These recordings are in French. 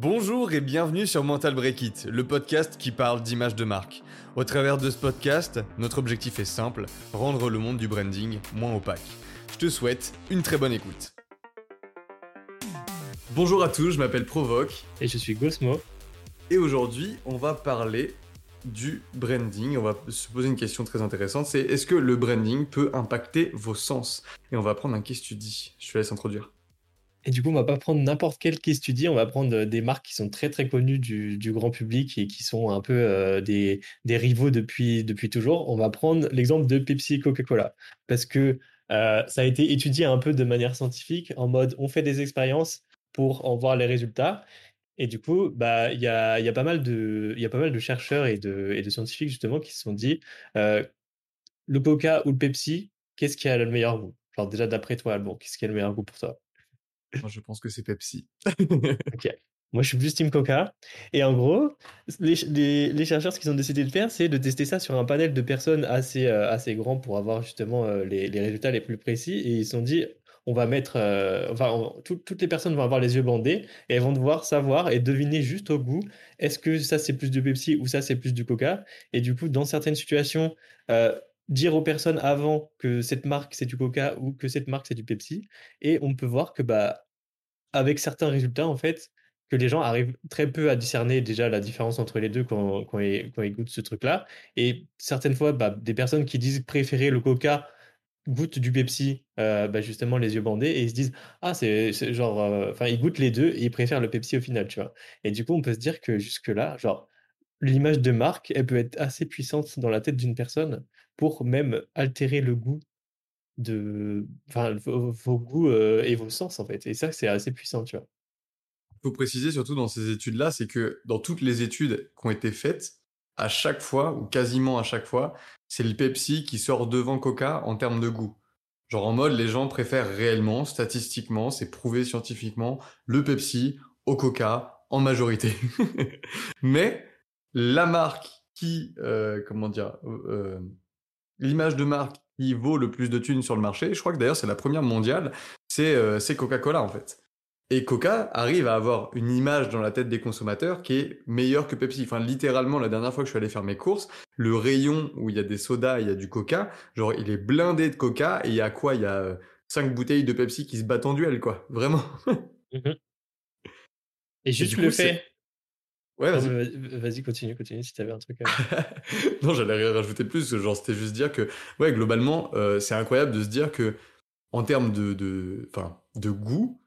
Bonjour et bienvenue sur Mental Break It, le podcast qui parle d'image de marque. Au travers de ce podcast, notre objectif est simple, rendre le monde du branding moins opaque. Je te souhaite une très bonne écoute. Bonjour à tous, je m'appelle Provoque. Et je suis Gosmo. Et aujourd'hui, on va parler du branding. On va se poser une question très intéressante, c'est est-ce que le branding peut impacter vos sens? Et on va prendre un case study. Je te laisse introduire. Et du coup, on va pas prendre n'importe quel case study, on va prendre euh, des marques qui sont très très connues du, grand public et qui sont un peu euh, des, rivaux depuis, depuis toujours. On va prendre l'exemple de Pepsi et Coca-Cola parce que euh, ça a été étudié un peu de manière scientifique en mode on fait des expériences pour en voir les résultats. Et du coup, bah, il y a, y, a pas mal de, y a pas mal de chercheurs et de, et de scientifiques justement qui se sont dit le Coca ou le Pepsi, qu'est-ce qui a le meilleur goût? Genre déjà d'après toi, bon, qu'est-ce qui a le meilleur goût pour toi? Je pense que c'est Pepsi. ok. Moi, je suis plus Team Coca. Et en gros, les, chercheurs, ce qu'ils ont décidé de faire, c'est de tester ça sur un panel de personnes assez, euh, assez grand pour avoir justement euh, les, résultats les plus précis. Et ils se sont dit, on va mettre. Euh, enfin, toutes les personnes vont avoir les yeux bandés et elles vont devoir savoir et deviner juste au goût est-ce que ça c'est plus du Pepsi ou ça c'est plus du Coca? Et du coup, dans certaines situations, dire aux personnes avant que cette marque c'est du Coca ou que cette marque c'est du Pepsi. Et on peut voir que bah avec certains résultats en fait que les gens arrivent très peu à discerner déjà la différence entre les deux quand, quand, ils, goûtent ce truc-là. Et certaines fois, bah, des personnes qui disent préférer le Coca goûtent du Pepsi, euh, bah, justement les yeux bandés, et ils se disent ah c'est genre, euh, enfin ils goûtent les deux et ils préfèrent le Pepsi au final, tu vois. Et du coup, on peut se dire que jusque là, genre l'image de marque, elle peut être assez puissante dans la tête d'une personne pour même altérer le goût de vos, goûts et vos sens, en fait. Et ça, c'est assez puissant, tu vois. Faut préciser, surtout dans ces études-là, c'est que dans toutes les études qui ont été faites, à chaque fois, ou quasiment à chaque fois, c'est le Pepsi qui sort devant Coca en termes de goût. Genre en mode, les gens préfèrent réellement, statistiquement, c'est prouvé scientifiquement, le Pepsi au Coca en majorité. Mais la marque qui, comment dire, l'image de marque qui vaut le plus de thunes sur le marché, je crois que d'ailleurs c'est la première mondiale, euh, c'est Coca-Cola en fait. Et Coca arrive à avoir une image dans la tête des consommateurs qui est meilleure que Pepsi. Enfin, littéralement, la dernière fois que je suis allé faire mes courses, le rayon où il y a des sodas, il y a du Coca, genre il est blindé de Coca et il y a quoi? Il y a euh, cinq bouteilles de Pepsi qui se battent en duel, quoi. Vraiment. Mhm. Et juste le fait Ouais, vas-y. continue, continue si tu avais un truc. non, j'allais rien rajouter plus, genre c'était juste dire que, ouais, globalement, euh, c'est incroyable de se dire que, en termes de, de, de goût,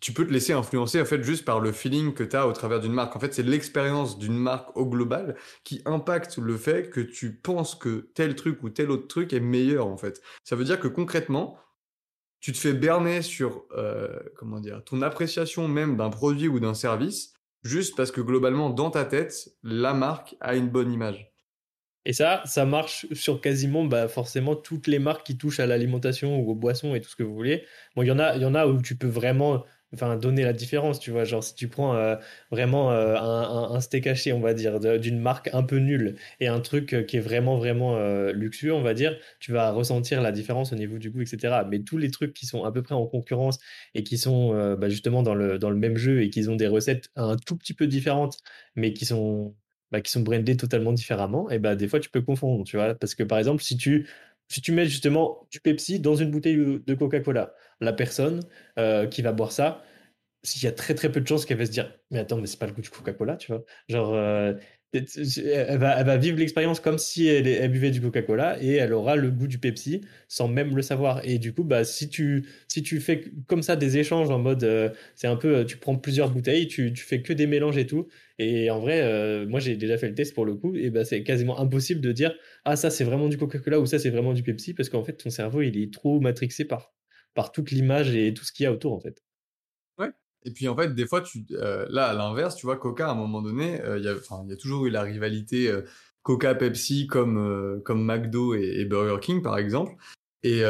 tu peux te laisser influencer en fait juste par le feeling que tu as au travers d'une marque. En fait, c'est l'expérience d'une marque au global qui impacte le fait que tu penses que tel truc ou tel autre truc est meilleur en fait. Ça veut dire que concrètement, tu te fais berner sur euh, comment dire ton appréciation même d'un produit ou d'un service juste parce que globalement, dans ta tête, la marque a une bonne image. Et ça, ça marche sur quasiment bah, forcément toutes les marques qui touchent à l'alimentation ou aux boissons et tout ce que vous voulez. Bon, il y il y en a où tu peux vraiment enfin donner la différence tu vois. Genre si tu prends euh, vraiment euh, un, steak haché on va dire d'une marque un peu nulle et un truc euh, qui est vraiment vraiment luxueux on va dire tu vas ressentir la différence au niveau du goût etc mais tous les trucs qui sont à peu près en concurrence et qui sont bah, justement dans le dans le même jeu et qui ont des recettes un tout petit peu différentes mais qui sont bah, qui sont brandés totalement différemment et bah des fois tu peux confondre tu vois. Parce que par exemple si tu si tu mets justement du Pepsi dans une bouteille de Coca-Cola, la personne euh, qui va boire ça, s'il y a très très peu de chances qu'elle va se dire mais attends mais c'est pas le goût du Coca-Cola tu vois. Genre euh, elle, va, va vivre l'expérience comme si elle, buvait du Coca-Cola et elle aura le goût du Pepsi sans même le savoir et du coup bah si tu fais comme ça des échanges en mode euh, c'est un peu tu prends plusieurs bouteilles tu, tu fais que des mélanges et tout et en vrai moi j'ai déjà fait le test pour le coup et bah c'est quasiment impossible de dire ah ça c'est vraiment du Coca-Cola ou ça c'est vraiment du Pepsi parce qu'en fait ton cerveau il est trop matrixé par par toute l'image et tout ce qu'il y a autour en fait. Et puis en fait, des fois, euh, là à l'inverse, tu vois, Coca à un moment donné, euh, il y, a, toujours eu la rivalité euh, Coca-Pepsi comme, comme McDo et, Burger King par exemple. Et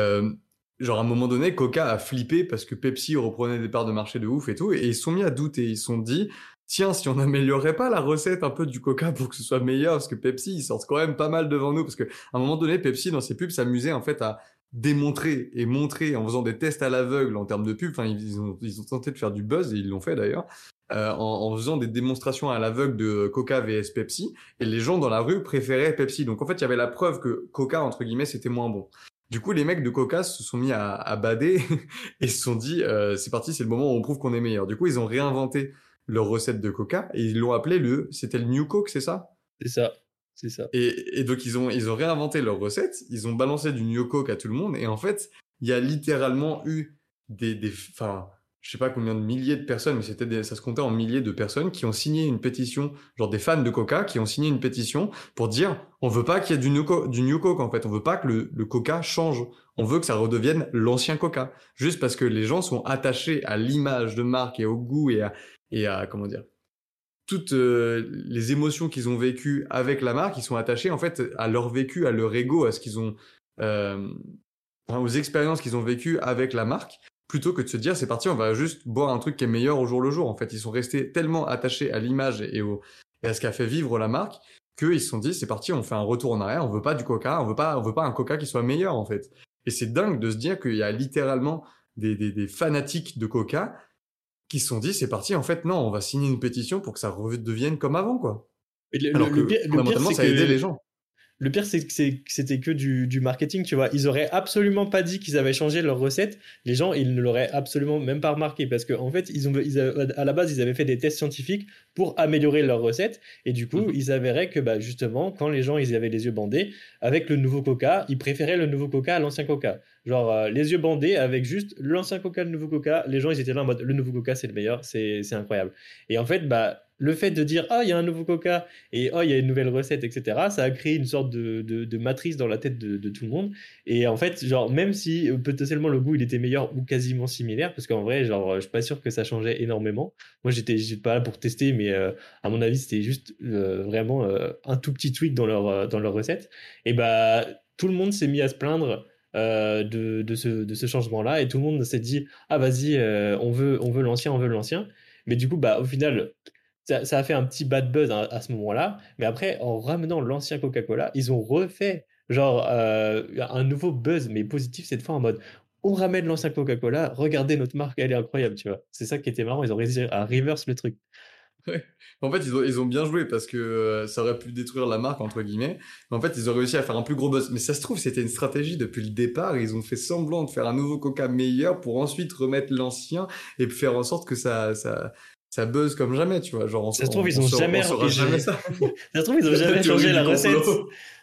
genre à un moment donné, Coca a flippé parce que Pepsi reprenait des parts de marché de ouf et tout, et ils sont mis à douter. Ils se sont dit, tiens, si on n'améliorait pas la recette un peu du Coca pour que ce soit meilleur, parce que Pepsi, ils sortent quand même pas mal devant nous, parce que à un moment donné, Pepsi dans ses pubs s'amusait en fait à démontrer et montrer en faisant des tests à l'aveugle en termes de pub. Enfin, ils ont, ils ont tenté de faire du buzz et ils l'ont fait d'ailleurs. euh, en, faisant des démonstrations à l'aveugle de Coca vs Pepsi, et les gens dans la rue préféraient Pepsi. Donc en fait, il y avait la preuve que Coca, entre guillemets, c'était moins bon. Du coup, les mecs de Coca se sont mis à, à bader et se sont dit, euh, c'est parti, c'est le moment où on prouve qu'on est meilleur. Du coup, ils ont réinventé leur recette de Coca et ils l'ont appelé le, c'était le New Coke, c'est ça? C'est ça. C'est ça. Et, et, donc, ils ont, ils ont réinventé leur recette, ils ont balancé du New Coke à tout le monde, et en fait, il y a littéralement eu des, des, enfin, je sais pas combien de milliers de personnes, mais c'était ça se comptait en milliers de personnes qui ont signé une pétition, genre des fans de Coca qui ont signé une pétition pour dire on veut pas qu'il y ait du New, Coke, du New Coke en fait, on veut pas que le, le Coca change, on veut que ça redevienne l'ancien Coca, juste parce que les gens sont attachés à l'image de marque et au goût et à, et à comment dire toutes euh, les émotions qu'ils ont vécues avec la marque, ils sont attachés en fait à leur vécu, à leur ego, à ce qu'ils ont, euh, aux expériences qu'ils ont vécues avec la marque plutôt que de se dire c'est parti, on va juste boire un truc qui est meilleur au jour le jour. En fait, ils sont restés tellement attachés à l'image et, au, et à ce qu'a fait vivre la marque qu'ils se sont dit c'est parti, on fait un retour en arrière, on veut pas du Coca, on veut pas, on veut pas un Coca qui soit meilleur en fait. Et c'est dingue de se dire qu'il y a littéralement des, des, des, fanatiques de Coca qui se sont dit c'est parti, en fait non, on va signer une pétition pour que ça redevienne comme avant quoi. le, Alors que, le ça a aidé les gens. Le pire, c'est que c'était que du, marketing, tu vois. Ils auraient absolument pas dit qu'ils avaient changé leur recette. Les gens, ils ne l'auraient absolument même pas remarqué parce qu'en en fait, ils ont, à la base, ils avaient fait des tests scientifiques pour améliorer leur recette. Et du coup, mmh. ils avéraient que, bah, justement, quand les gens, ils avaient les yeux bandés, avec le nouveau Coca, ils préféraient le nouveau Coca à l'ancien Coca. Genre, euh, les yeux bandés avec juste l'ancien Coca, le nouveau Coca. Les gens, ils étaient là en mode, le nouveau Coca, c'est le meilleur, c'est incroyable. Et en fait, bah, le fait de dire ah il y a un nouveau coca et oh il y a une nouvelle recette etc ça a créé une sorte de, de, matrice dans la tête de, tout le monde. Et en fait genre même si euh, potentiellement le goût il était meilleur ou quasiment similaire parce qu'en vrai genre je suis pas sûr que ça changeait énormément. Moi j'étais pas là pour tester mais euh, à mon avis c'était juste euh, vraiment un tout petit tweak dans leur dans leur recette. Et bah tout le monde s'est mis à se plaindre de, de, ce, de ce changement là et tout le monde s'est dit ah vas-y on veut on veut l'ancien on veut l'ancien. Mais du coup bah au final ça, a fait un petit bad buzz à, ce moment-là. Mais après, en ramenant l'ancien Coca-Cola, ils ont refait genre euh, un nouveau buzz, mais positif cette fois en mode on ramène l'ancien Coca-Cola, regardez notre marque, elle est incroyable, tu vois. C'est ça qui était marrant, ils ont réussi à reverse le truc. En fait, ils ont, ils ont bien joué parce que euh, ça aurait pu détruire la marque, entre guillemets. Mais en fait, ils ont réussi à faire un plus gros buzz. Mais ça se trouve, c'était une stratégie depuis le départ. Ils ont fait semblant de faire un nouveau Coca meilleur pour ensuite remettre l'ancien et faire en sorte que ça, ça, ça buzz comme jamais, tu vois. Genre, ça se trouve, ils ont jamais, jamais ça. ça se trouve, ils ont jamais changé la recette.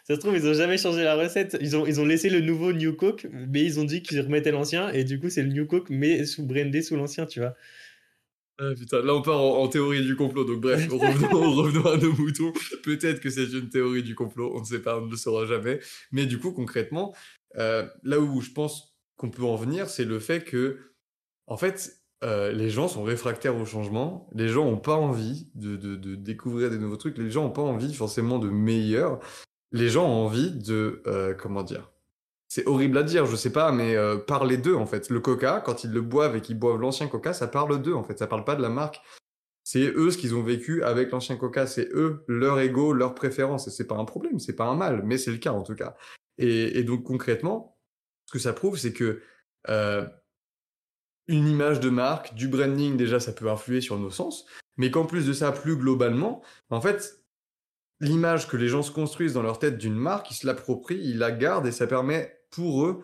Ça se trouve, ils ont jamais changé la recette. Ils ont, ils ont laissé le nouveau New Coke, mais ils ont dit qu'ils remettaient l'ancien, et du coup, c'est le New Coke, mais sous brandé sous l'ancien, tu vois. Ah, putain, là on part en, théorie du complot, donc bref, revenons, revenons à nos moutons. Peut-être que c'est une théorie du complot, on ne sait pas, on ne le saura jamais. Mais du coup, concrètement, euh, là où je pense qu'on peut en venir, c'est le fait que, en fait, euh, les gens sont réfractaires au changement, les gens n'ont pas envie de, découvrir des nouveaux trucs, les gens n'ont pas envie forcément de meilleurs, les gens ont envie de, euh, comment dire, c'est horrible à dire, je sais pas, mais euh, parler d'eux en fait. Le coca, quand ils le boivent et qu'ils boivent l'ancien coca, ça parle d'eux en fait, ça parle pas de la marque. C'est eux ce qu'ils ont vécu avec l'ancien coca, c'est eux, leur ego, leur préférence, et c'est pas un problème, c'est pas un mal, mais c'est le cas en tout cas. Et, et, donc concrètement, ce que ça prouve, c'est que une image de marque, du branding, déjà, ça peut influer sur nos sens, mais qu'en plus de ça, plus globalement, en fait, l'image que les gens se construisent dans leur tête d'une marque, ils se l'approprient, ils la gardent et ça permet pour eux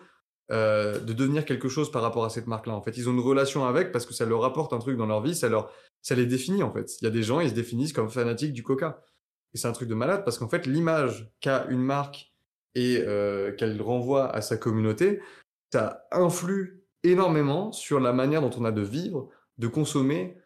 euh, de devenir quelque chose par rapport à cette marque-là. En fait, ils ont une relation avec parce que ça leur apporte un truc dans leur vie, ça leur, ça les définit en fait. Il y a des gens, ils se définissent comme fanatiques du Coca. Et c'est un truc de malade parce qu'en fait, l'image qu'a une marque et euh, qu'elle renvoie à sa communauté, ça influe énormément sur la manière dont on a de vivre, de consommer,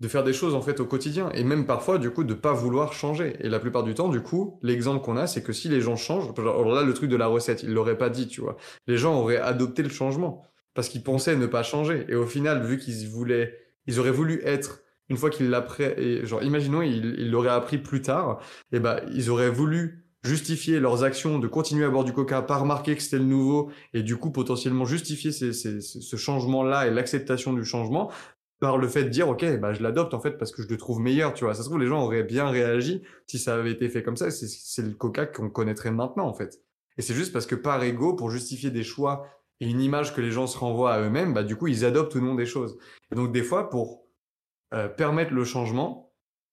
de faire des choses en fait au quotidien et même parfois du coup de pas vouloir changer. Et la plupart du temps, du coup, l'exemple qu'on a, c'est que si les gens changent, alors là le truc de la recette, ils l'auraient pas dit, tu vois. Les gens auraient adopté le changement parce qu'ils pensaient ne pas changer et au final, vu qu'ils voulaient, ils auraient voulu être une fois qu'ils l'apprennent, genre imaginons ils l'auraient appris plus tard, et ben ils auraient voulu justifier leurs actions de continuer à boire du coca par remarquer que c'était le nouveau et du coup potentiellement justifier ce changement-là et l'acceptation du changement par le fait de dire ok bah je l'adopte en fait parce que je le trouve meilleur tu vois. Ça se trouve les gens auraient bien réagi si ça avait été fait comme ça c'est le coca qu'on connaîtrait maintenant en fait. Et c'est juste parce que par ego pour justifier des choix et une image que les gens se renvoient à eux-mêmes bah du coup ils adoptent ou non des choses. Et donc des fois pour euh, permettre le changement,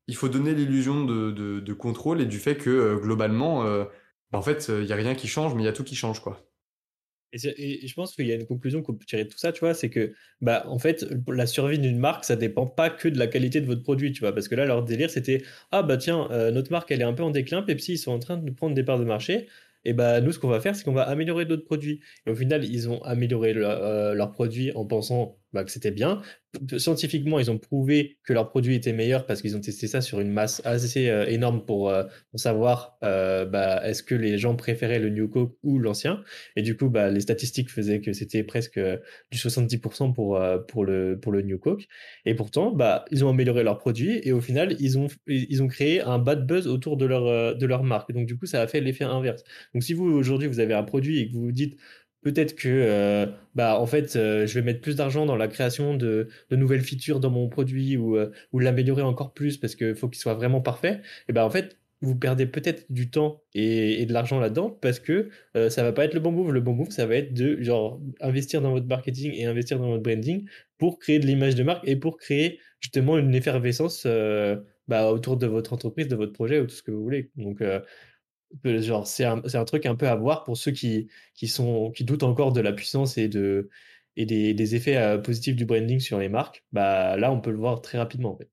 il faut donner l'illusion de, contrôle et du fait que euh, globalement, bah, en fait, il n'y a rien qui change, mais il y a tout qui change, quoi. Et, je pense qu'il y a une conclusion qu'on peut tirer de tout ça, tu vois, c'est que, bah, en fait, la survie d'une marque, ça dépend pas que de la qualité de votre produit, tu vois, parce que là, leur délire, c'était, ah bah tiens, notre marque, elle est un peu en déclin, Pepsi, ils sont en train de prendre des parts de marché, et bah, nous, ce qu'on va faire, c'est qu'on va améliorer d'autres produits. Et au final, ils ont amélioré leurs produits en pensant bah, que c'était bien. Scientifiquement, ils ont prouvé que leur produit était meilleur parce qu'ils ont testé ça sur une masse assez euh, énorme pour, euh, pour savoir euh, bah, est-ce que les gens préféraient le New Coke ou l'ancien. Et du coup, bah, les statistiques faisaient que c'était presque du 70% pour, pour, le, pour le New Coke. Et pourtant, bah, ils ont amélioré leur produit et au final, ils ont, ils ont créé un bad buzz autour de leur, de leur marque. Donc, du coup, ça a fait l'effet inverse. Donc, si vous, aujourd'hui, vous avez un produit et que vous vous dites peut-être que euh, bah en fait euh, je vais mettre plus d'argent dans la création de, nouvelles features dans mon produit ou, euh, l'améliorer encore plus parce qu'il faut qu'il soit vraiment parfait. Et ben en fait vous perdez peut-être du temps et, et de l'argent là-dedans parce que ça va pas être le bon move. Le bon move ça va être de genre investir dans votre marketing et investir dans votre branding pour créer de l'image de marque et pour créer justement une effervescence bah, autour de votre entreprise de votre projet ou tout ce que vous voulez. Donc genre c'est un, un, truc un peu à voir pour ceux qui, qui, sont, qui doutent encore de la puissance et, de, et des, des effets euh, positifs du branding sur les marques. Bah, là, on peut le voir très rapidement. En fait,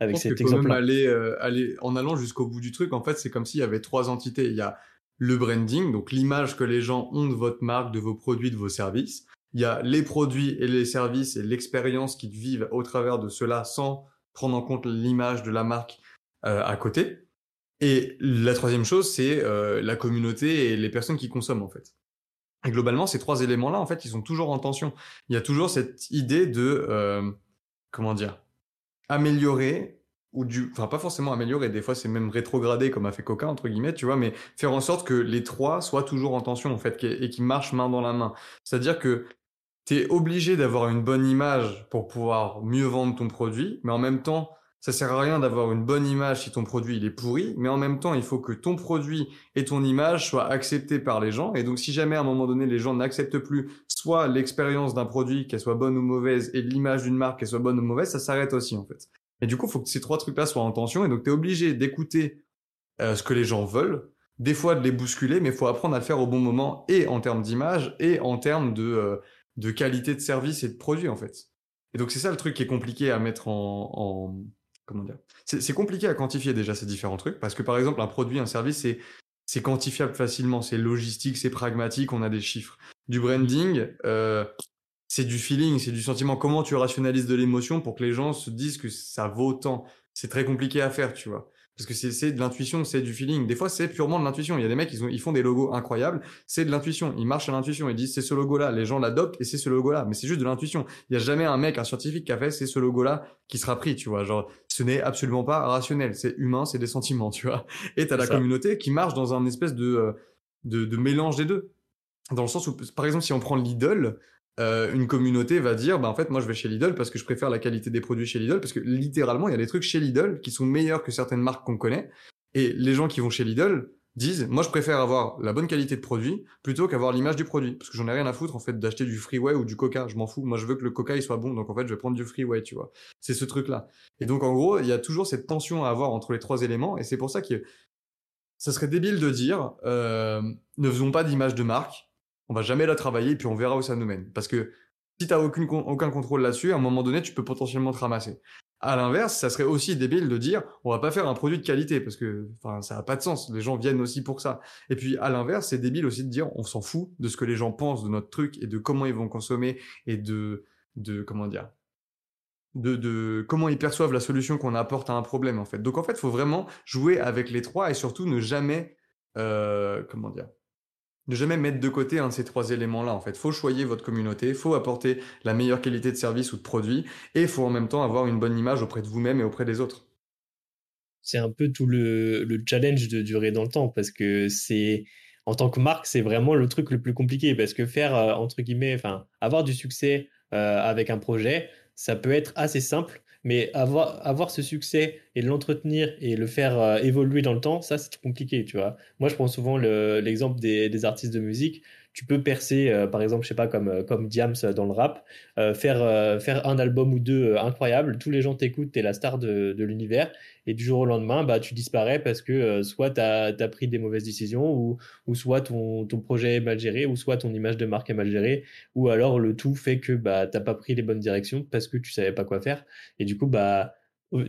avec cet exemple. aller, euh, aller, en allant jusqu'au bout du truc, en fait, c'est comme s'il y avait trois entités. Il y a le branding, donc l'image que les gens ont de votre marque, de vos produits, de vos services. Il y a les produits et les services et l'expérience qu'ils vivent au travers de cela sans prendre en compte l'image de la marque euh, à côté. Et la troisième chose, c'est euh, la communauté et les personnes qui consomment en fait. Et globalement, ces trois éléments-là, en fait, ils sont toujours en tension. Il y a toujours cette idée de euh, comment dire améliorer ou du, enfin pas forcément améliorer. Des fois, c'est même rétrogradé comme a fait Coca entre guillemets, tu vois, mais faire en sorte que les trois soient toujours en tension en fait et qui marchent main dans la main. C'est-à-dire que tu es obligé d'avoir une bonne image pour pouvoir mieux vendre ton produit, mais en même temps ça sert à rien d'avoir une bonne image si ton produit il est pourri, mais en même temps, il faut que ton produit et ton image soient acceptés par les gens. Et donc, si jamais à un moment donné, les gens n'acceptent plus soit l'expérience d'un produit, qu'elle soit bonne ou mauvaise, et l'image d'une marque, qu'elle soit bonne ou mauvaise, ça s'arrête aussi, en fait. Et du coup, il faut que ces trois trucs-là soient en tension. Et donc, tu es obligé d'écouter euh, ce que les gens veulent, des fois de les bousculer, mais il faut apprendre à le faire au bon moment, et en termes d'image, et en termes de, euh, de qualité de service et de produit, en fait. Et donc, c'est ça le truc qui est compliqué à mettre en, en comment dire C'est compliqué à quantifier déjà ces différents trucs parce que par exemple un produit, un service, c'est c'est quantifiable facilement, c'est logistique, c'est pragmatique, on a des chiffres. Du branding, euh, c'est du feeling, c'est du sentiment. Comment tu rationalises de l'émotion pour que les gens se disent que ça vaut tant? C'est très compliqué à faire, tu vois. Parce que c'est de l'intuition, c'est du feeling. Des fois, c'est purement de l'intuition. Il y a des mecs, ils, ont, ils font des logos incroyables. C'est de l'intuition. Ils marchent à l'intuition. Ils disent c'est ce logo-là. Les gens l'adoptent et c'est ce logo-là. Mais c'est juste de l'intuition. Il n'y a jamais un mec, un scientifique qui a fait c'est ce logo-là qui sera pris, tu vois. Genre, ce n'est absolument pas rationnel. C'est humain, c'est des sentiments, tu vois. Et t'as la communauté qui marche dans un espèce de, euh, de, de mélange des deux. Dans le sens où, par exemple, si on prend Lidl, euh, une communauté va dire bah en fait moi je vais chez Lidl parce que je préfère la qualité des produits chez Lidl parce que littéralement il y a des trucs chez Lidl qui sont meilleurs que certaines marques qu'on connaît. Et les gens qui vont chez Lidl disent moi je préfère avoir la bonne qualité de produit plutôt qu'avoir l'image du produit. Parce que j'en ai rien à foutre en fait d'acheter du Freeway ou du Coca. Je m'en fous. Moi je veux que le Coca il soit bon. Donc en fait je vais prendre du Freeway tu vois. C'est ce truc là et donc en gros il y a toujours cette tension à avoir entre les trois éléments. Et c'est pour ça que ça serait débile de dire euh, ne faisons pas d'image de marque on va jamais la travailler et puis on verra où ça nous mène. Parce que si tu n'as aucun contrôle là-dessus, à un moment donné, tu peux potentiellement te ramasser. À l'inverse, ça serait aussi débile de dire on va pas faire un produit de qualité parce que enfin ça n'a pas de sens. Les gens viennent aussi pour ça. Et puis à l'inverse, c'est débile aussi de dire on s'en fout de ce que les gens pensent de notre truc et de comment ils vont consommer et de de comment dire de, de comment ils perçoivent la solution qu'on apporte à un problème en fait. Donc en fait, il faut vraiment jouer avec les trois et surtout ne jamais euh, comment dire ne jamais mettre de côté un de ces trois éléments-là. En fait, faut choyer votre communauté, faut apporter la meilleure qualité de service ou de produit, et faut en même temps avoir une bonne image auprès de vous-même et auprès des autres. C'est un peu tout le, le, challenge de durer dans le temps, parce que c'est en tant que marque, c'est vraiment le truc le plus compliqué, parce que faire euh, entre guillemets, enfin, avoir du succès euh, avec un projet, ça peut être assez simple, mais avoir, avoir ce succès et l'entretenir et le faire euh, évoluer dans le temps, ça, c'est compliqué, tu vois. Moi, je prends souvent l'exemple des, des, artistes de musique. Tu peux percer, euh, par exemple, je sais pas, comme, euh, comme Diams dans le rap, faire, faire un album ou deux incroyable, tous les gens t'écoutent, t'es la star de, de l'univers, et du jour au lendemain, bah, tu disparais parce que soit tu as, pris des mauvaises décisions, ou, ou soit ton, ton projet est mal géré, ou soit ton image de marque est mal gérée, ou alors le tout fait que bah, tu pas pris les bonnes directions parce que tu savais pas quoi faire. Et du coup, bah,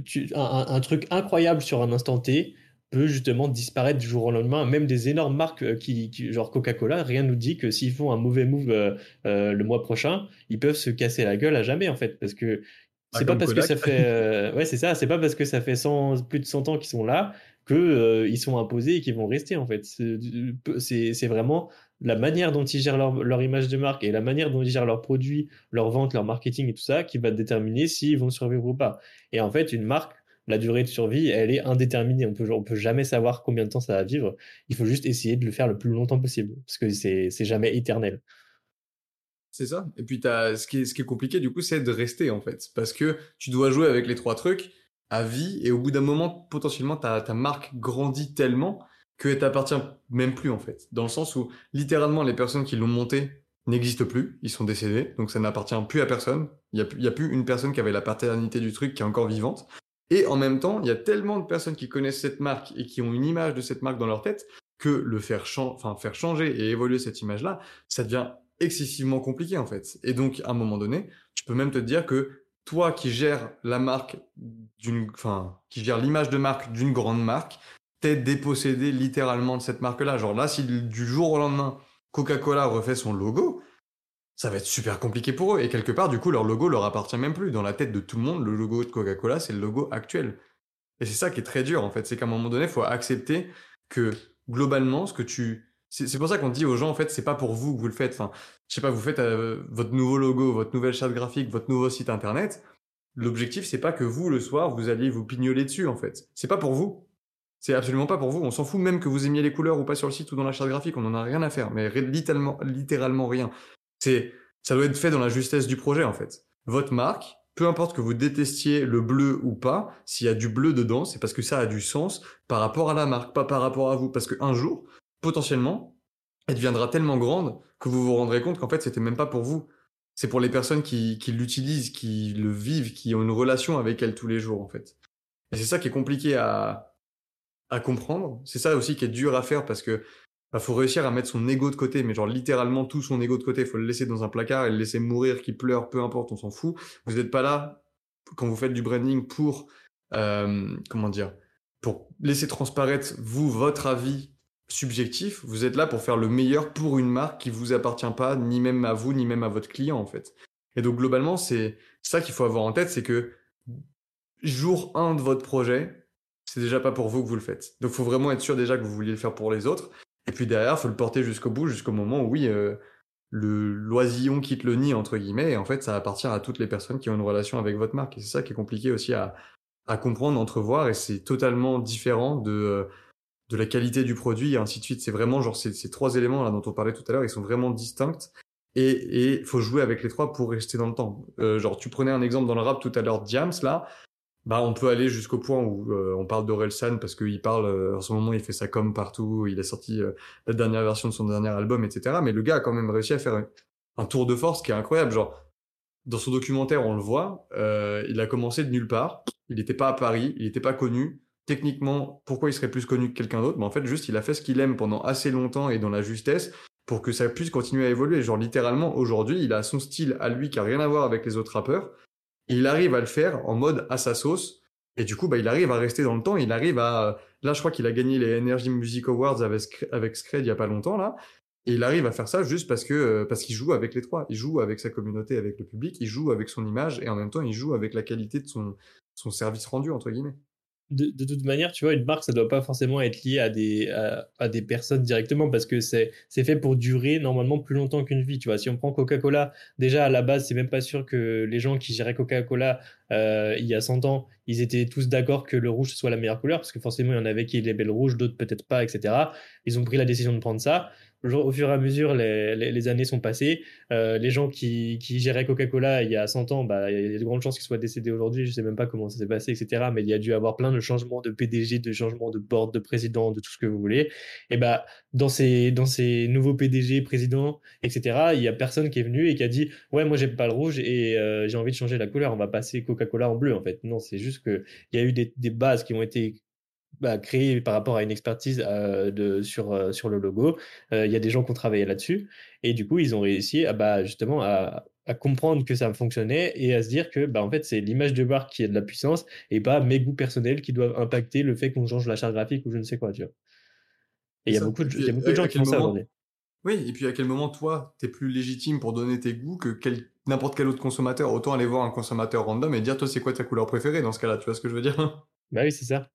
tu, un truc incroyable sur un instant T, peut justement disparaître du jour au lendemain. Même des énormes marques euh, qui, genre Coca-Cola, rien nous dit que s'ils font un mauvais move euh, euh, le mois prochain, ils peuvent se casser la gueule à jamais en fait, parce que c'est pas parce que ça fait, ouais c'est ça, c'est pas parce que ça fait 100, plus de 100 ans qu'ils sont là que ils sont imposés et qu'ils vont rester en fait. C'est vraiment la manière dont ils gèrent leur, leur, image de marque et la manière dont ils gèrent leurs produits, leurs ventes, leur marketing et tout ça qui va déterminer s'ils vont survivre ou pas. Et en fait, une marque la durée de survie, elle est indéterminée. On peut, on peut jamais savoir combien de temps ça va vivre. Il faut juste essayer de le faire le plus longtemps possible, parce que c'est, jamais éternel. C'est ça. Et puis, as, ce, qui est, ce qui est compliqué, du coup, c'est de rester, en fait. Parce que tu dois jouer avec les trois trucs à vie, et au bout d'un moment, potentiellement, ta, ta marque grandit tellement que t'appartient même plus, en fait. Dans le sens où, littéralement, les personnes qui l'ont monté n'existent plus, ils sont décédés, donc ça n'appartient plus à personne. Il n'y a, a, plus une personne qui avait la paternité du truc qui est encore vivante. Et en même temps, il y a tellement de personnes qui connaissent cette marque et qui ont une image de cette marque dans leur tête que le faire, faire changer et évoluer cette image-là, ça devient excessivement compliqué en fait. Et donc, à un moment donné, tu peux même te dire que toi qui gères la marque d'une, enfin, qui gère l'image de marque d'une grande marque, t'es dépossédé littéralement de cette marque-là. Genre là, si du jour au lendemain, Coca-Cola refait son logo, ça va être super compliqué pour eux. Et quelque part, du coup, leur logo leur appartient même plus. Dans la tête de tout le monde, le logo de Coca-Cola, c'est le logo actuel. Et c'est ça qui est très dur, en fait. C'est qu'à un moment donné, il faut accepter que globalement, ce que tu. C'est pour ça qu'on dit aux gens, en fait, c'est pas pour vous que vous le faites. Enfin, je sais pas, vous faites euh, votre nouveau logo, votre nouvelle charte graphique, votre nouveau site internet. L'objectif, c'est pas que vous, le soir, vous alliez vous pignoler dessus, en fait. C'est pas pour vous. C'est absolument pas pour vous. On s'en fout même que vous aimiez les couleurs ou pas sur le site ou dans la charte graphique. On en a rien à faire. Mais littéralement, littéralement rien. C'est, ça doit être fait dans la justesse du projet, en fait. Votre marque, peu importe que vous détestiez le bleu ou pas, s'il y a du bleu dedans, c'est parce que ça a du sens par rapport à la marque, pas par rapport à vous. Parce qu'un jour, potentiellement, elle deviendra tellement grande que vous vous rendrez compte qu'en fait, c'était même pas pour vous. C'est pour les personnes qui, qui l'utilisent, qui le vivent, qui ont une relation avec elle tous les jours, en fait. Et c'est ça qui est compliqué à, à comprendre. C'est ça aussi qui est dur à faire parce que il bah, faut réussir à mettre son ego de côté, mais genre littéralement tout son ego de côté. Il faut le laisser dans un placard et le laisser mourir, qu'il pleure, peu importe, on s'en fout. Vous n'êtes pas là quand vous faites du branding pour euh, comment dire, pour laisser transparaître vous votre avis subjectif. Vous êtes là pour faire le meilleur pour une marque qui vous appartient pas, ni même à vous, ni même à votre client en fait. Et donc globalement, c'est ça qu'il faut avoir en tête, c'est que jour 1 de votre projet, c'est déjà pas pour vous que vous le faites. Donc faut vraiment être sûr déjà que vous vouliez le faire pour les autres. Et puis derrière, faut le porter jusqu'au bout, jusqu'au moment où, oui, euh, le l'oisillon quitte le nid, entre guillemets, et en fait, ça appartient à toutes les personnes qui ont une relation avec votre marque. Et c'est ça qui est compliqué aussi à, à comprendre, entrevoir, et c'est totalement différent de, euh, de la qualité du produit, et ainsi de suite. C'est vraiment, genre, ces, ces trois éléments là dont on parlait tout à l'heure, ils sont vraiment distincts. Et il faut jouer avec les trois pour rester dans le temps. Euh, genre, tu prenais un exemple dans le rap tout à l'heure, Diams, là, bah, on peut aller jusqu'au point où euh, on parle d'Orelsan parce qu'il parle, euh, en ce moment, il fait sa com partout, il a sorti euh, la dernière version de son dernier album, etc. Mais le gars a quand même réussi à faire un, tour de force qui est incroyable. Genre, dans son documentaire, on le voit, il a commencé de nulle part, il n'était pas à Paris, il n'était pas connu. Techniquement, pourquoi il serait plus connu que quelqu'un d'autre? Mais en fait, juste, il a fait ce qu'il aime pendant assez longtemps et dans la justesse pour que ça puisse continuer à évoluer. Genre, littéralement, aujourd'hui, il a son style à lui qui a rien à voir avec les autres rappeurs il arrive à le faire en mode à sa sauce. Et du coup, bah, il arrive à rester dans le temps. Il arrive à. Là, je crois qu'il a gagné les Energy Music Awards avec, avec Scred il y a pas longtemps, là. Il arrive à faire ça juste parce que euh, parce qu'il joue avec les trois. Il joue avec sa communauté, avec le public. Il joue avec son image et en même temps, il joue avec la qualité de son, son service rendu, entre guillemets de, toute manière, tu vois, une marque, ça doit pas forcément être lié à des, à, des personnes directement parce que c'est, fait pour durer normalement plus longtemps qu'une vie. Tu vois, si on prend Coca-Cola, déjà à la base, c'est même pas sûr que les gens qui géraient Coca-Cola euh, il y a 100 ans, ils étaient tous d'accord que le rouge soit la meilleure couleur parce que forcément, il y en avait qui les le rouge, d'autres peut-être pas, etc. Ils ont pris la décision de prendre ça au fur et à mesure, les, années sont passées. Euh, les gens qui, géraient Coca-Cola il y a 100 ans, bah, il y a de grandes chances qu'ils soient décédés aujourd'hui. Je sais même pas comment ça s'est passé, etc. Mais il y a dû avoir plein de changements de PDG, de changements de board, de président, de tout ce que vous voulez. Et bah, dans ces, nouveaux PDG, présidents, etc., il y a personne qui est venu et qui a dit, ouais, moi, j'aime pas le rouge et euh, j'ai envie de changer la couleur. On va passer Coca-Cola en bleu, en fait. Non, c'est juste que il y a eu des bases qui ont été bah, créé par rapport à une expertise euh, de, sur, euh, sur le logo. Euh, il y a des gens qui ont travaillé là-dessus. Et du coup, ils ont réussi à, bah, justement à, à, comprendre que ça fonctionnait et à se dire que bah, en fait, c'est l'image de marque qui a de la puissance et pas mes goûts personnels qui doivent impacter le fait qu'on change la charte graphique ou je ne sais quoi. Tu vois. Et il y a beaucoup de, y a beaucoup de gens qui font ça aujourd'hui. Oui, et puis à quel moment, toi, tu es plus légitime pour donner tes goûts que n'importe quel autre consommateur? Autant aller voir un consommateur random et dire, toi, c'est quoi ta couleur préférée dans ce cas-là? Tu vois ce que je veux dire? Bah oui, c'est ça.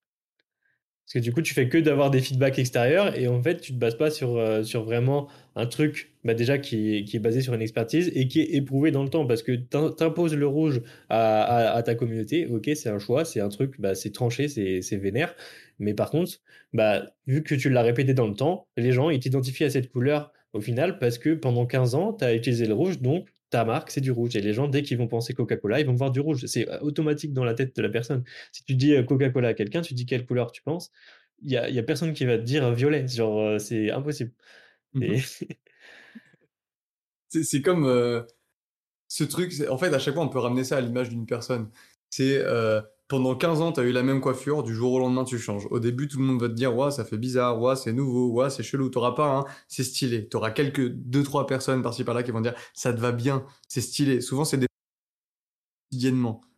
Parce que du coup, tu fais que d'avoir des feedbacks extérieurs et en fait, tu te bases pas sur, euh, sur vraiment un truc bah déjà qui, est basé sur une expertise et qui est éprouvé dans le temps parce que tu imposes le rouge à, à, ta communauté. Ok, c'est un choix, c'est un truc, bah, c'est tranché, c'est vénère. Mais par contre, bah, vu que tu l'as répété dans le temps, les gens ils t'identifient à cette couleur au final parce que pendant 15 ans, tu as utilisé le rouge, donc ta marque, c'est du rouge. Et les gens, dès qu'ils vont penser Coca-Cola, ils vont voir du rouge. C'est euh, automatique dans la tête de la personne. Si tu dis euh, Coca-Cola à quelqu'un, tu dis quelle couleur tu penses, il n'y a, y a, personne qui va te dire violet. Genre, euh, c'est impossible. Mmh c'est comme ce truc. En fait, à chaque fois, on peut ramener ça à l'image d'une personne. C'est pendant 15 ans, tu as eu la même coiffure, du jour au lendemain, tu changes. Au début, tout le monde va te dire, ouais, ça fait bizarre, ouais, c'est nouveau, ouais, c'est chelou. T'auras pas, hein, c'est stylé. T'auras quelques, deux, trois personnes par-ci par-là qui vont dire, ça te va bien, c'est stylé. Souvent, c'est des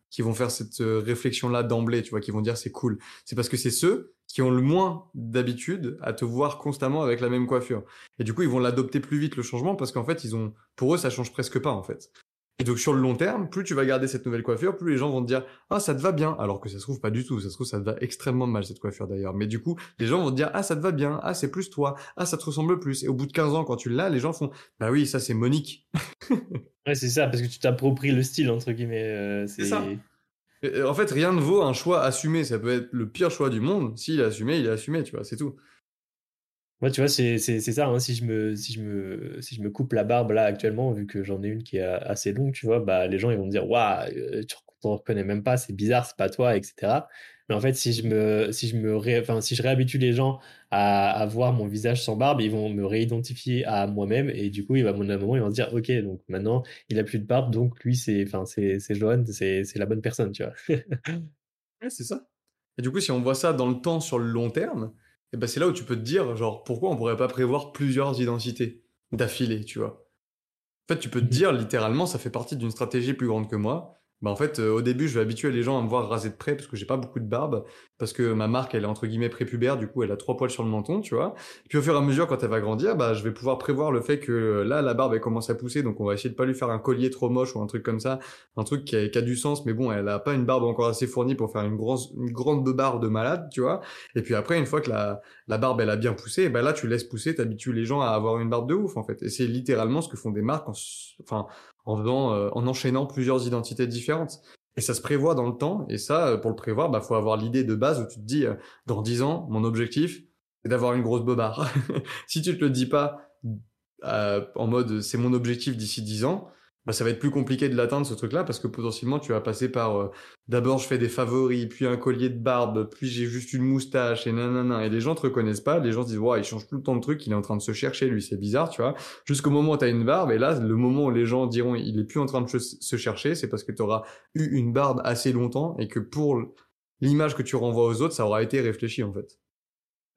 qui vont faire cette euh, réflexion-là d'emblée, tu vois, qui vont dire c'est cool. C'est parce que c'est ceux qui ont le moins d'habitude à te voir constamment avec la même coiffure. Et du coup, ils vont l'adopter plus vite le changement parce qu'en fait, ils ont, pour eux, ça change presque pas en fait. Et donc sur le long terme, plus tu vas garder cette nouvelle coiffure, plus les gens vont te dire ah ça te va bien, alors que ça se trouve pas du tout, ça se trouve ça te va extrêmement mal cette coiffure d'ailleurs. Mais du coup, les gens vont te dire ah ça te va bien, ah c'est plus toi, ah ça te ressemble plus. Et au bout de 15 ans quand tu l'as, les gens font bah oui ça c'est Monique. ouais c'est ça parce que tu t'appropries le style entre guillemets. Euh, c'est ça. En fait rien ne vaut un choix assumé. Ça peut être le pire choix du monde. S'il est assumé, il est assumé, tu vois, c'est tout. Moi, tu vois, c'est ça. Hein, si, je me, si, je me, si je me coupe la barbe là actuellement, vu que j'en ai une qui est assez longue, tu vois, bah, les gens ils vont me dire Waouh, tu ne reconnais même pas, c'est bizarre, c'est pas toi, etc. Mais en fait, si je, me, si je, me si je réhabitue les gens à, à, voir mon visage sans barbe, ils vont me réidentifier à moi-même et du coup, il va, à un moment, ils vont se dire Ok, donc maintenant, il a plus de barbe, donc lui, c'est Johan, c'est la bonne personne, tu vois. ouais, c'est ça. Et du coup, si on voit ça dans le temps sur le long terme, et ben c'est là où tu peux te dire, genre, pourquoi on pourrait pas prévoir plusieurs identités d'affilée, tu vois? En fait, tu peux te mmh dire, littéralement, ça fait partie d'une stratégie plus grande que moi. Bah en fait, euh, au début, je vais habituer les gens à me voir raser de près parce que j'ai pas beaucoup de barbe, parce que ma marque, elle est entre guillemets prépubère, du coup, elle a trois poils sur le menton, tu vois. puis au fur et à mesure, quand elle va grandir, bah, je vais pouvoir prévoir le fait que euh, là, la barbe, elle commence à pousser, donc on va essayer de pas lui faire un collier trop moche ou un truc comme ça, un truc qui a, du sens, mais bon, elle a pas une barbe encore assez fournie pour faire une, une grande barbe de malade, tu vois. Et puis après, une fois que la, barbe, elle a bien poussé, bah là, tu laisses pousser, t'habitues les gens à avoir une barbe de ouf, en fait. Et c'est littéralement ce que font des marques, enfin, en faisant, euh, en enchaînant plusieurs identités différentes. Et ça se prévoit dans le temps. Et ça, euh, pour le prévoir, bah, faut avoir l'idée de base où tu te dis, euh, dans 10 ans, mon objectif, c'est d'avoir une grosse bobard. si tu te le dis pas en mode, c'est mon objectif d'ici 10 ans, bah, ça va être plus compliqué de l'atteindre ce truc-là parce que potentiellement tu vas passer par euh, d'abord je fais des favoris, puis un collier de barbe, puis j'ai juste une moustache et nanana et les gens te reconnaissent pas, les gens se disent ouais il change tout le temps de truc, il est en train de se chercher lui c'est bizarre tu vois, jusqu'au moment où tu as une barbe et là le moment où les gens diront il est plus en train de se chercher c'est parce que tu auras eu une barbe assez longtemps et que pour l'image que tu renvoies aux autres ça aura été réfléchi en fait.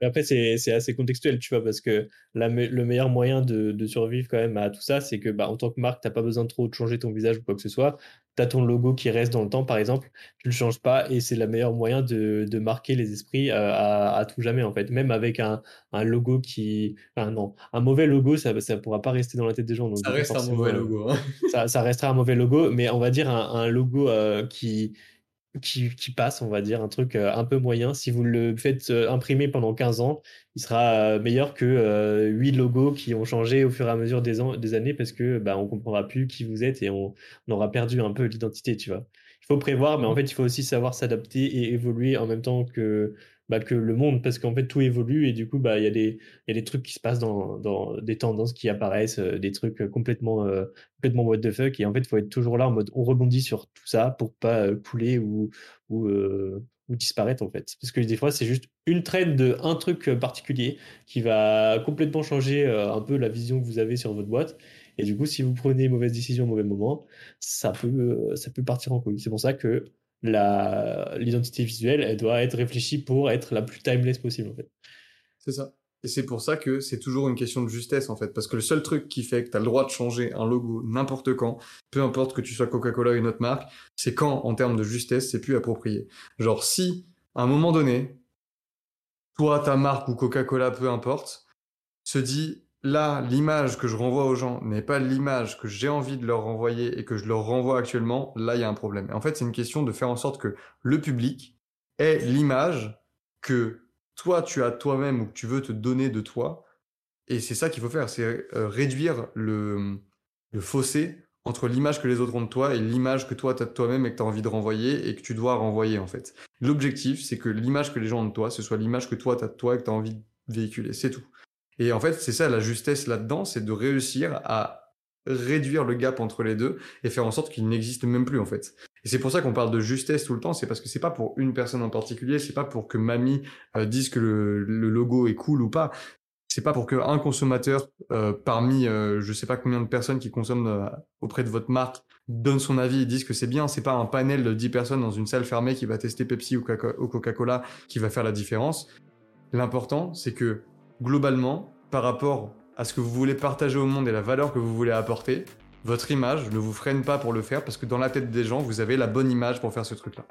Mais après, c'est assez contextuel, tu vois, parce que la, le meilleur moyen de, de, survivre quand même à tout ça, c'est que bah, en tant que marque, tu n'as pas besoin de trop de changer ton visage ou quoi que ce soit. Tu as ton logo qui reste dans le temps, par exemple, tu le changes pas et c'est le meilleur moyen de, de, marquer les esprits euh, à, à, tout jamais, en fait. Même avec un, un logo qui. Enfin, non, un mauvais logo, ça ne pourra pas rester dans la tête des gens. Donc ça reste un mauvais logo. Hein. ça, ça, restera un mauvais logo, mais on va dire un, un logo euh, qui qui, qui, passe, on va dire, un truc euh, un peu moyen. Si vous le faites euh, imprimer pendant 15 ans, il sera euh, meilleur que 8 logos qui ont changé au fur et à mesure des années parce que bah, on comprendra plus qui vous êtes et on, on aura perdu un peu l'identité, tu vois. Il faut prévoir, mais en mmh. fait, il faut aussi savoir s'adapter et évoluer en même temps que bah, que le monde, parce qu'en fait tout évolue et du coup bah il y a des y a des trucs qui se passent dans, dans des tendances qui apparaissent, euh, des trucs complètement euh, complètement what the fuck et en fait il faut être toujours là en mode on rebondit sur tout ça pour pas euh, couler ou ou, disparaître en fait. Parce que des fois c'est juste une traîne de un truc particulier qui va complètement changer un peu la vision que vous avez sur votre boîte. Et du coup, si vous prenez mauvaise décision au mauvais moment, ça peut, ça peut partir en couille. C'est pour ça que l'identité visuelle, elle doit être réfléchie pour être la plus timeless possible, en fait. C'est ça. Et c'est pour ça que c'est toujours une question de justesse, en fait. Parce que le seul truc qui fait que tu as le droit de changer un logo n'importe quand, peu importe que tu sois Coca-Cola ou une autre marque, c'est quand, en termes de justesse, c'est plus approprié. Genre, si, à un moment donné, toi, ta marque ou Coca-Cola, peu importe, se dit, là, l'image que je renvoie aux gens n'est pas l'image que j'ai envie de leur renvoyer et que je leur renvoie actuellement, là, il y a un problème. En fait, c'est une question de faire en sorte que le public ait l'image que toi, tu as toi-même ou que tu veux te donner de toi. Et c'est ça qu'il faut faire, c'est euh, réduire le, le fossé entre l'image que les autres ont de toi et l'image que toi, tu as de toi-même et que tu as envie de renvoyer et que tu dois renvoyer, en fait. L'objectif, c'est que l'image que les gens ont de toi, ce soit l'image que toi, tu as de toi et que tu as envie de véhiculer. C'est tout. Et en fait, c'est ça la justesse là-dedans, c'est de réussir à réduire le gap entre les deux et faire en sorte qu'il n'existe même plus en fait. Et c'est pour ça qu'on parle de justesse tout le temps, c'est parce que c'est pas pour une personne en particulier, c'est pas pour que mamie euh, dise que le, logo est cool ou pas. C'est pas pour qu'un consommateur euh, parmi euh, je sais pas combien de personnes qui consomment auprès de votre marque donne son avis et dise que c'est bien. C'est pas un panel de 10 personnes dans une salle fermée qui va tester Pepsi ou Coca-Cola qui va faire la différence. L'important, c'est que globalement, par rapport à ce que vous voulez partager au monde et la valeur que vous voulez apporter, votre image ne vous freine pas pour le faire parce que dans la tête des gens, vous avez la bonne image pour faire ce truc-là.